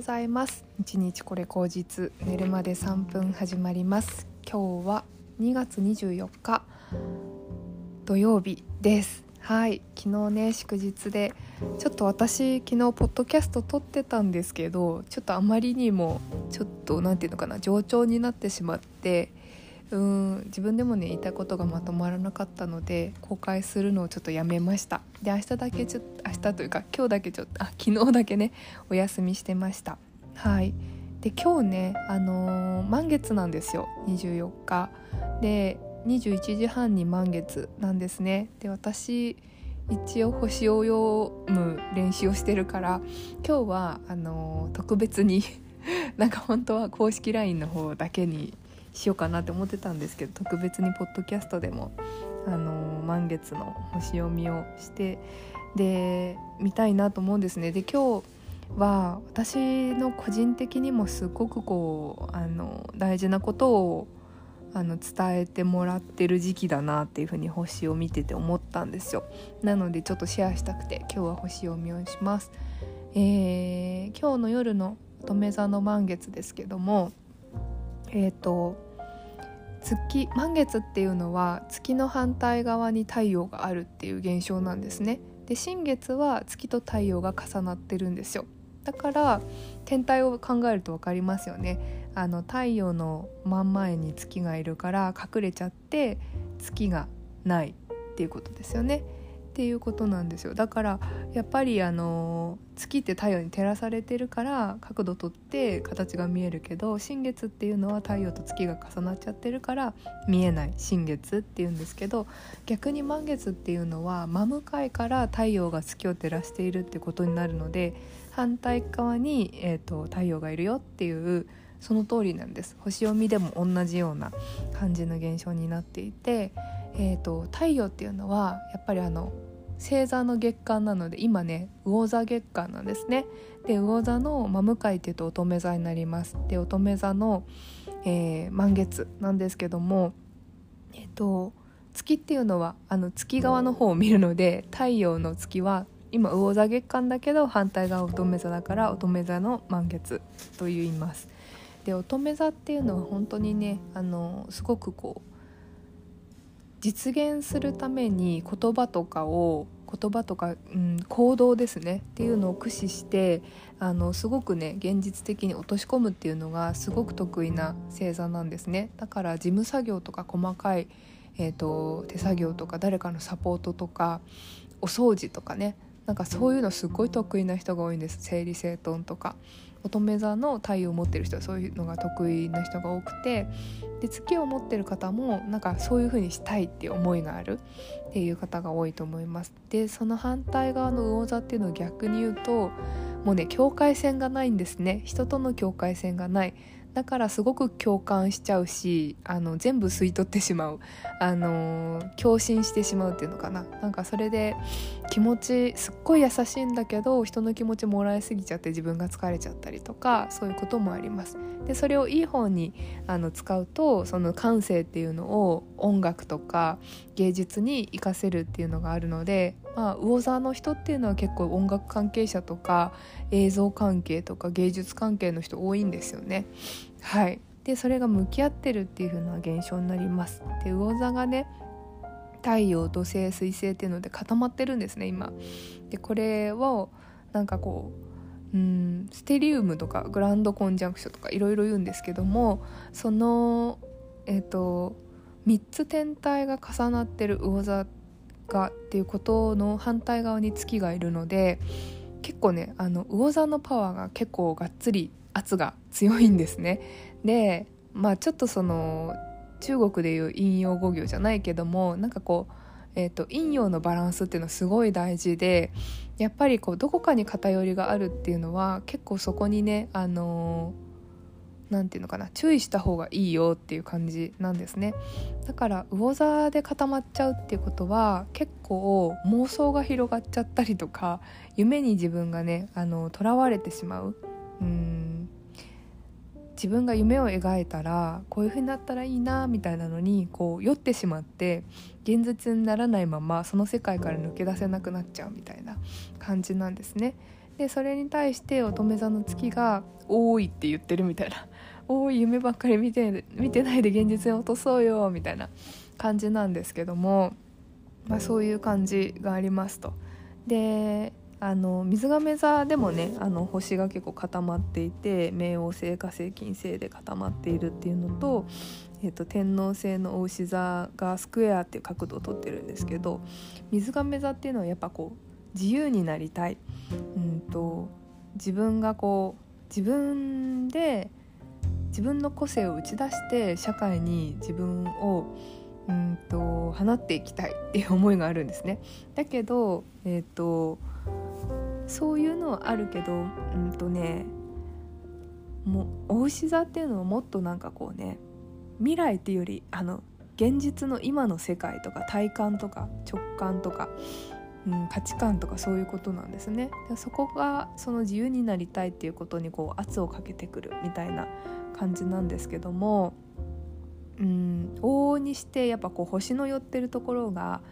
ございます。1日これ口実寝るまで3分始まります。今日は2月24日土曜日です。はい。昨日ね祝日でちょっと私昨日ポッドキャスト撮ってたんですけどちょっとあまりにもちょっと何て言うのかな冗長になってしまってうん自分でもね言いたいことがまとまらなかったので公開するのをちょっとやめました。で明日だけちょっと明日というか今日だけちょっとあ昨日だけねお休みしてました。はい。で今日ねあのー、満月なんですよ。24日。で21時半に満月なんですね。で私一応星を読む練習をしてるから今日はあのー、特別に なんか本当は公式 LINE の方だけにしようかなって思ってたんですけど特別にポッドキャストでも、あの満月の星読みをしてで見たいなと思うんですね。で今日は私の個人的にもすごくこうあの大事なことをあの伝えてもらってる時期だなっていうふうに星を見てて思ったんですよなのでちょっとシェアしたくて今日は星読みをします、えー、今日の夜の乙女座の満月ですけどもえっ、ー、と月満月っていうのは月の反対側に太陽があるっていう現象なんですね。で新月は月と太陽が重なってるんですよ。だから天体を考えると分かりますよね。あの太陽の真ん前に月がいるから隠れちゃって月がないっていうことですよね。っていうことなんですよ。だからやっぱりあの月って太陽に照らされてるから角度取って形が見えるけど新月っていうのは太陽と月が重なっちゃってるから見えない新月っていうんですけど逆に満月っていうのは真向かいから太陽が月を照らしているってことになるので反対側に、えーと、太陽がいるよっていうその通りなんです。星読みでも同じような感じの現象になっていてえーと、太陽っていうのはやっぱりあの星座の月間なので今ね魚座月間なんですね。で魚座の真向かいっていうと乙女座になります。で乙女座の、えー、満月なんですけどもえっ、と月っていうのはあの月側の方を見るので太陽の月は今魚座月間だけど反対側乙女座だから乙女座の満月と言います。で乙女座っていうのは本当にねあのすごくこう実現するために言葉とかを言葉とか、うん、行動ですねっていうのを駆使してあのすごくね現実的に落とし込むっていうのがすごく得意な星座なんですね。だから事務作業とか細かい、えーと、手作業とか誰かのサポートとかお掃除とかねなんかそういうのすっごい得意な人が多いんです。整理整頓とか。乙女座の太陽を持ってる人はそういうのが得意な人が多くてで月を持ってる方もなんかそういう風にしたいっていう思いがあるっていう方が多いと思います。でその反対側の魚座っていうのを逆に言うともうね境界線がないんですね人との境界線がないだからすごく共感しちゃうしあの全部吸い取ってしまう。あの共振してしまうっていうのかな。なんかそれで気持ちすっごい優しいんだけど人の気持ちもらいすぎちゃって自分が疲れちゃったりとかそういうこともあります。でそれをいい方にあの使うとその感性っていうのを音楽とか芸術に活かせるっていうのがあるのでまあ、魚座の人っていうのは結構音楽関係者とか映像関係とか芸術関係の人多いんですよね。はいでそれが向き合ってるっていう風な現象になります。で魚座がね太陽土星水星っていうので固まってるんですね今。でこれをなんかこううんステリウムとかグランドコンジャンクションとかいろいろ言うんですけどもそのえっ、ー、と3つ天体が重なってる魚座ってがっていうことの反対側に月がいるので結構ねあの魚座のパワーが結構がっつり圧が強いんですね。でまあちょっとその中国でいう陰陽五行じゃないけどもなんかこう、えーと、陰陽のバランスっていうのはすごい大事でやっぱりこうどこかに偏りがあるっていうのは結構そこにねあのー何て言うのかな注意した方がいいよっていう感じなんですね。だから魚座で固まっちゃうっていうことは結構妄想が広がっちゃったりとか夢に自分がねあの囚われてしまう。うん。自分が夢を描いたらこういう風になったらいいなみたいなのにこう酔ってしまって現実にならないままその世界から抜け出せなくなっちゃうみたいな感じなんですね。でそれに対して乙女座の月が「多い」って言ってるみたいな「多い夢ばっかり見て見てないで現実に落とそうよ」みたいな感じなんですけども、まあ、そういう感じがありますと。であの水亀座でもねあの星が結構固まっていて冥王星火星金星で固まっているっていうのと,、えーと、天王星の牡牛座がスクエアっていう角度をとってるんですけど水亀座っていうのはやっぱこう自由になりたい、うんと自分がこう自分で自分の個性を打ち出して社会に自分をうんと放っていきたいっていう思いがあるんですね。だけど、えーと、そういうのはあるけどうんとねもうお牛座っていうのはもっとなんかこうね未来っていうよりあの現実の今の世界とか体感とか直感とか、うん、価値観とかそういうことなんですね。そこがその自由になりたいっていうことにこう圧をかけてくるみたいな感じなんですけどもうん往々にしてやっぱこう星の寄ってるところが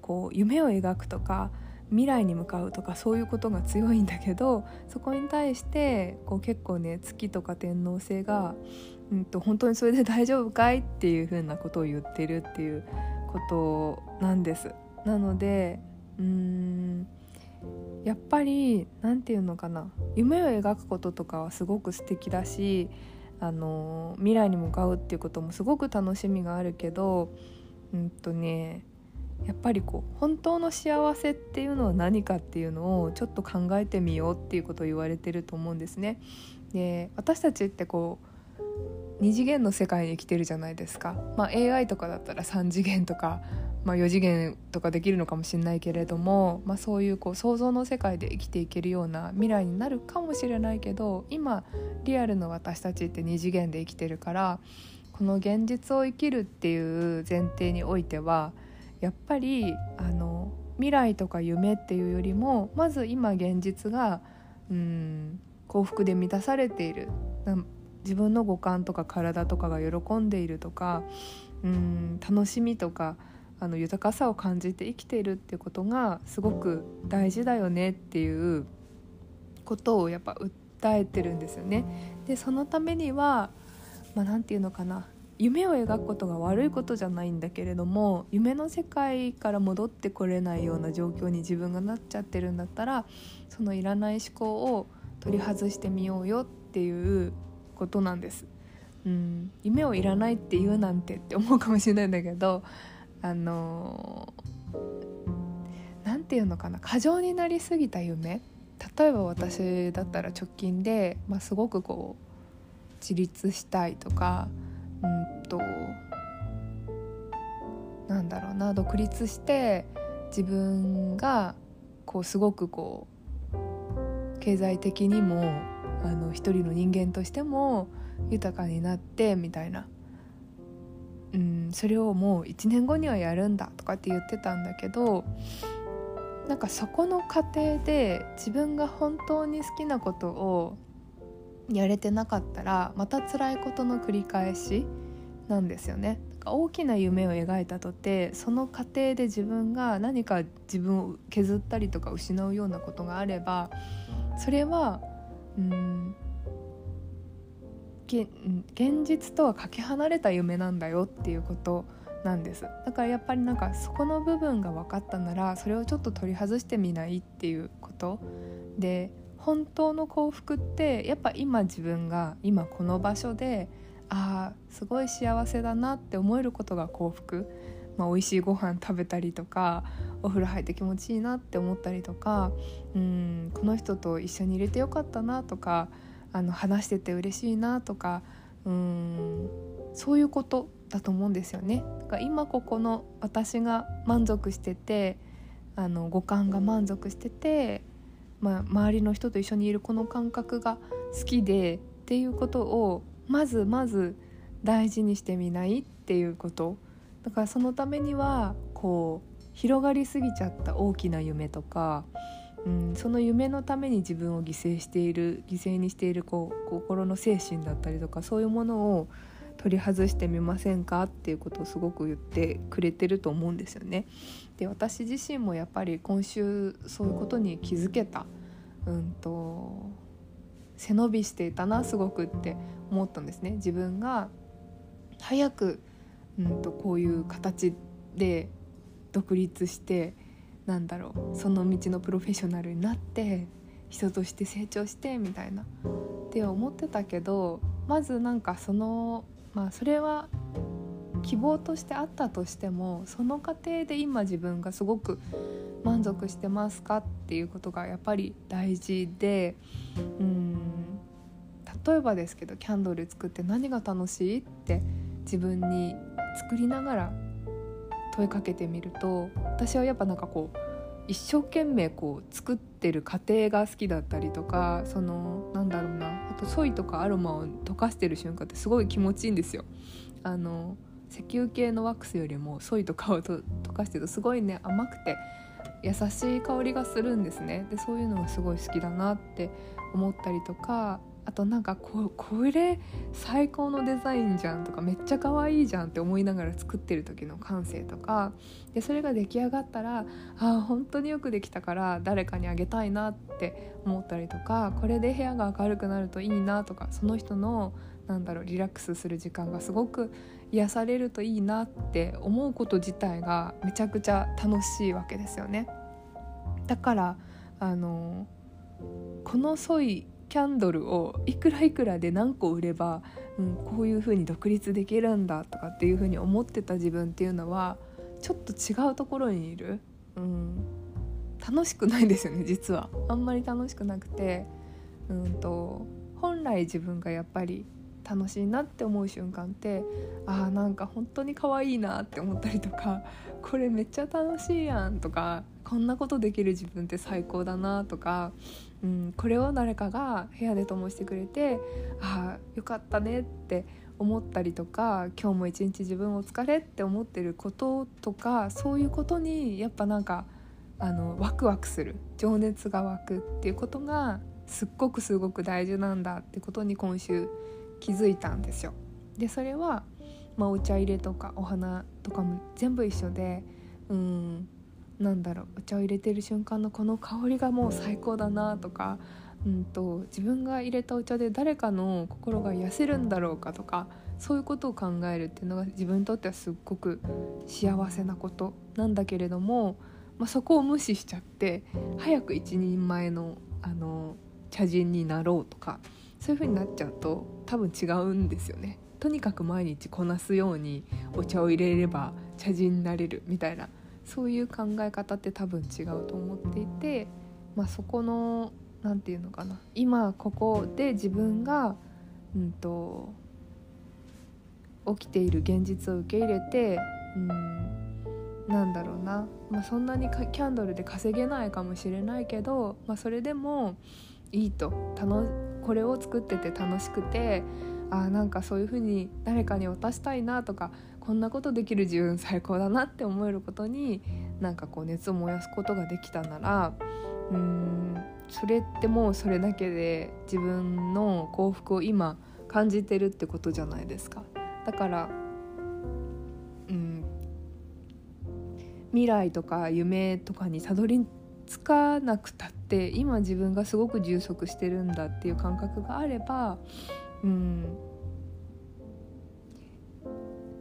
こう夢を描くとか未来に向かうとかそういうことが強いんだけどそこに対してこう結構ね月とか天王星が、うんと、本当にそれで大丈夫かいっていうふうなことを言ってるっていうことなんです。なのでうんやっぱり何て言うのかな夢を描くこととかはすごく素敵だしあの未来に向かうっていうこともすごく楽しみがあるけどうんとねやっぱりこう本当の幸せっていうのは何かっていうのをちょっと考えてみようっていうことを言われてると思うんですね。で私たちってこう2次元の世界に生きてるじゃないですか。まあ、AI とかだったら3次元とか、まあ、4次元とかできるのかもしれないけれども、まあ、そういうこう想像の世界で生きていけるような未来になるかもしれないけど今リアルの私たちって2次元で生きてるからこの現実を生きるっていう前提においてはやっぱりあの未来とか夢っていうよりもまず今現実がうん幸福で満たされている自分の五感とか体とかが喜んでいるとかうん楽しみとかあの豊かさを感じて生きているっていうことがすごく大事だよねっていうことをやっぱ訴えてるんですよね。でそのためにはまあ、て言うのかな夢を描くことが悪いことじゃないんだけれども夢の世界から戻ってこれないような状況に自分がなっちゃってるんだったらそのいらない思考を取り外してみようよっていうことなんです。うん、夢をいらないって言うなんてって思うかもしれないんだけどあの何て言うのかな。過剰になりすぎた夢。例えば私だったら直近で、まあ、すごくこう自立したいとかうんとなんだろうな。独立して自分がこうすごくこう経済的にもあの一人の人間としても豊かになってみたいな、うん、それをもう1年後にはやるんだとかって言ってたんだけどなんかそこの過程で自分が本当に好きなことをやれてなかったらまた辛いことの繰り返しなんですよね。大きな夢を描いたとてその過程で自分が何か自分を削ったりとか失うようなことがあればそれはうん。現実とはかけ離れた夢なんだよっていうことなんです。だからやっぱりなんかそこの部分が分かったならそれをちょっと取り外してみないっていうことで本当の幸福ってやっぱ今自分が今この場所であーすごい幸せだなって思えることが幸福、まあ、美味しいご飯食べたりとかお風呂入って気持ちいいなって思ったりとかうんこの人と一緒に入れてよかったなとかあの話してて嬉しいなとかうんそういうことだと思うんですよね。だから今ここの私が満足しててあの五感が満足しててまあ、周りの人と一緒にいるこの感覚が好きでっていうことをまずまず大事にしてみないっていうことだからそのためにはこう広がりすぎちゃった大きな夢とか、うん、その夢のために自分を犠牲している犠牲にしているこう心の精神だったりとかそういうものを取り外してみませんかっていうことをすごく言ってくれてると思うんですよね。で私自身もやっぱり今週そういうことに気づけた。うんと背伸びしていたなすごくって思ったんですね自分が早く、うんと、こういう形で独立してなんだろうその道のプロフェッショナルになって人として成長してみたいなって思ってたけどまずなんかそのまあそれは希望としてあったとしてもその過程で今自分がすごく満足してますかっていうことがやっぱり大事でうん例えばですけどキャンドル作って何が楽しいって自分に作りながら問いかけてみると私はやっぱなんかこう一生懸命こう作ってる過程が好きだったりとかそのなんだろうなあとソイとかアロマを溶かしてる瞬間ってすごい気持ちいいんですよ。あの石油系のワックスよりもソイとかを溶かしてるとすごいね甘くて優しい香りがするんですねでそういうのがすごい好きだなって思ったりとかあとなんかここれ最高のデザインじゃんとかめっちゃ可愛いじゃんって思いながら作ってる時の感性とかでそれが出来上がったらああ本当によくできたから誰かにあげたいなって思ったりとかこれで部屋が明るくなるといいなとかその人のなんだろうリラックスする時間がすごく癒されるといいなって思うこと自体がめちゃくちゃ楽しいわけですよね。だからあのこのソイキャンドルをいくらいくらで何個売れば、うん、こういう風に独立できるんだとかっていう風に思ってた自分っていうのはちょっと違うところにいる、うん、楽しくないですよね実は。あんまり楽しくなくて、うんと本来自分がやっぱり楽しいなって思う瞬間ってあーなんか本当に可愛いなって思ったりとかこれめっちゃ楽しいやんとかこんなことできる自分って最高だなとかうん、これを誰かが部屋で灯してくれてああよかったねって思ったりとか今日も一日自分お疲れって思ってることとかそういうことにやっぱなんかあのワクワクする情熱が湧くっていうことがすっごくすごく大事なんだってことに今週気づいたんですよ。でそれは、まあ、お茶入れとかお花とかも全部一緒でうんなんだろうお茶を入れてる瞬間のこの香りがもう最高だなとか、うんと、自分が入れたお茶で誰かの心が癒せるんだろうかとかそういうことを考えるっていうのが自分にとってはすっごく幸せなことなんだけれども、まあ、そこを無視しちゃって早く一人前のあの茶人になろうとかそういう風になっちゃうと多分違うんですよね。とにかく毎日こなすようにお茶を入れれば茶人になれるみたいなそういう考え方って多分違うと思っていて、まあ、そこの何て言うのかな。今ここで自分が、うんと、起きている現実を受け入れて、うん、なんだろうな、まあ、そんなにキャンドルで稼げないかもしれないけど、まあ、それでもいいと。これを作ってて楽しくてあなんかそういう風に誰かに渡したいなとかこんなことできる自分最高だなって思えることになんかこう熱を燃やすことができたならうーんそれってもうそれだけで自分の幸福を今感じてるってことじゃないですか。だからうん未来とか夢とかにたどり着かなくたって今自分がすごく充足してるんだっていう感覚があればうん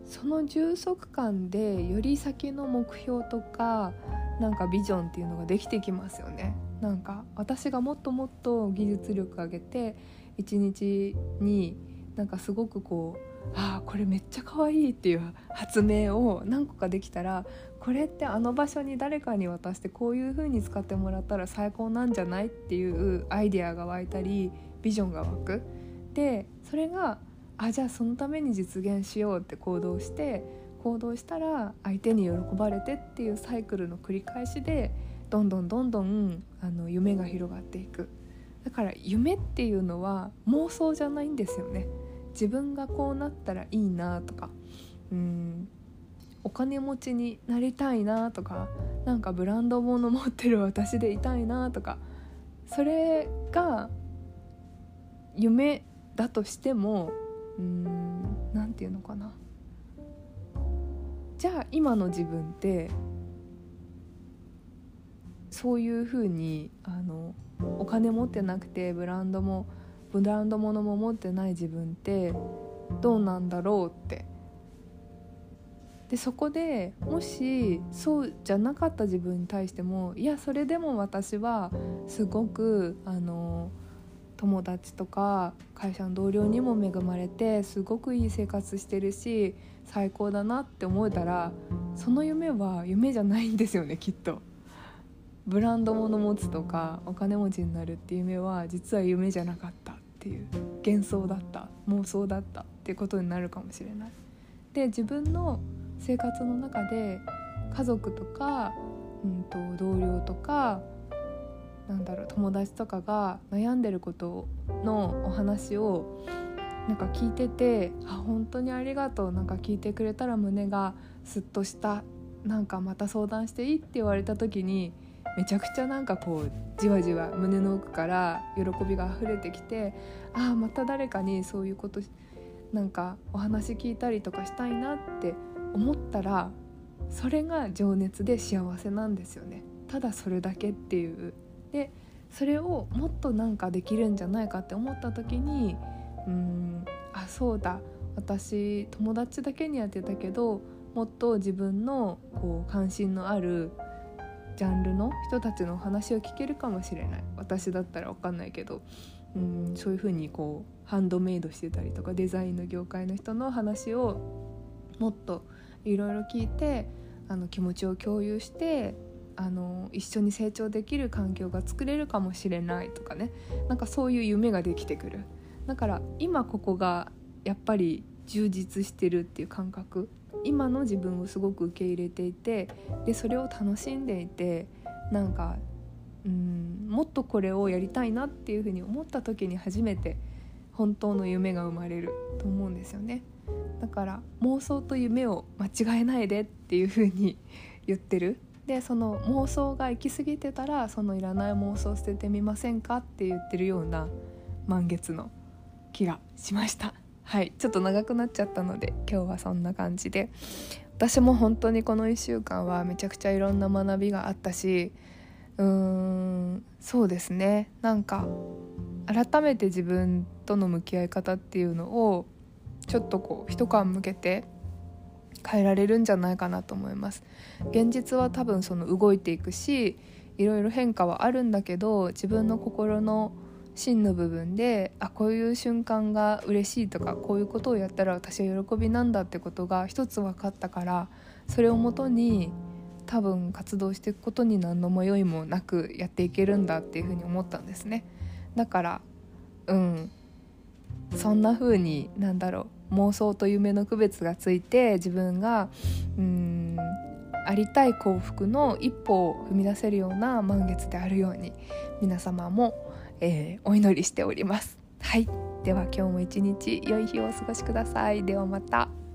その充足感でより先の目標とかなんかビジョンっていうのができてきますよね。なんか私がもっともっと技術力上げて一日になんかすごくこうああこれめっちゃ可愛いっていう発明を何個かできたらこれってあの場所に誰かに渡してこういう風に使ってもらったら最高なんじゃないっていうアイデアが湧いたりビジョンが湧く。でそれがあじゃあそのために実現しようって行動して行動したら相手に喜ばれてっていうサイクルの繰り返しでどんどんどんどんあの夢が広がっていく。だから夢っていうのは妄想じゃないんですよね。自分がこうなったらいいなとかうんお金持ちになりたいなとかなんかブランド物持ってる私でいたいなとかそれが夢だとしてもうん何て言うのかな。じゃあ今の自分ってそういうふうにあのお金持ってなくてブランドもブランド物も持ってない自分ってどうなんだろうって。でそこでもしそうじゃなかった自分に対してもいやそれでも私はすごくあの友達とか会社の同僚にも恵まれてすごくいい生活してるし最高だなって思えたらその夢は夢じゃないんですよねきっと。ブランド物持つとかお金持ちになるっていう夢は実は夢じゃなかったっていう幻想だった妄想だったっていうことになるかもしれない。で自分の生活の中で家族とか、うんと、同僚とかなんだろう友達とかが悩んでることのお話をなんか聞いてて「あ本当にありがとう」なんか聞いてくれたら胸がすっとしたなんかまた相談していいって言われた時にめちゃくちゃなんかこうじわじわ胸の奥から喜びが溢れてきてああまた誰かにそういうことなんかお話聞いたりとかしたいなって思ったらそれが情熱で幸せなんですよね。ただそれだけっていうでそれをもっとなんかできるんじゃないかって思った時にうんあそうだ。私友達だけにやってたけどもっと自分のこう関心のあるジャンルの人たちの話を聞けるかもしれない。私だったら分かんないけどうんそういう風にこうハンドメイドしてたりとかデザインの業界の人の話をもっといろいろ聞いてあの気持ちを共有してあの一緒に成長できる環境が作れるかもしれないとかね。なんかそういう夢ができてくる。だから今ここがやっぱり充実してるっていう感覚。今の自分をすごく受け入れていてでそれを楽しんでいてなんかうんもっとこれをやりたいなっていうふうに思った時に初めて本当の夢が生まれると思うんですよね。だから妄想と夢を間違えないでっていう風に言ってる。でその妄想が行き過ぎてたらそのいらない妄想捨ててみませんかって言ってるような満月の気がしました。はい。ちょっと長くなっちゃったので今日はそんな感じで。私も本当にこの1週間はめちゃくちゃいろんな学びがあったしうーんそうですね。なんか改めて自分との向き合い方っていうのをちょっとこう一缶向けて変えられるんじゃないかなと思います。現実は多分その動いていくしいろいろ変化はあるんだけど自分の心の真の部分であこういう瞬間が嬉しいとかこういうことをやったら私は喜びなんだってことが一つ分かったからそれをもとに多分活動していくことに何の迷いもなくやっていけるんだっていうふうに思ったんですね。だからうん。そんな風になんだろう妄想と夢の区別がついて自分がうんありたい幸福の一歩を踏み出せるような満月であるように皆様も、えー、お祈りしております。はいでは今日も一日良い日をお過ごしください。ではまた。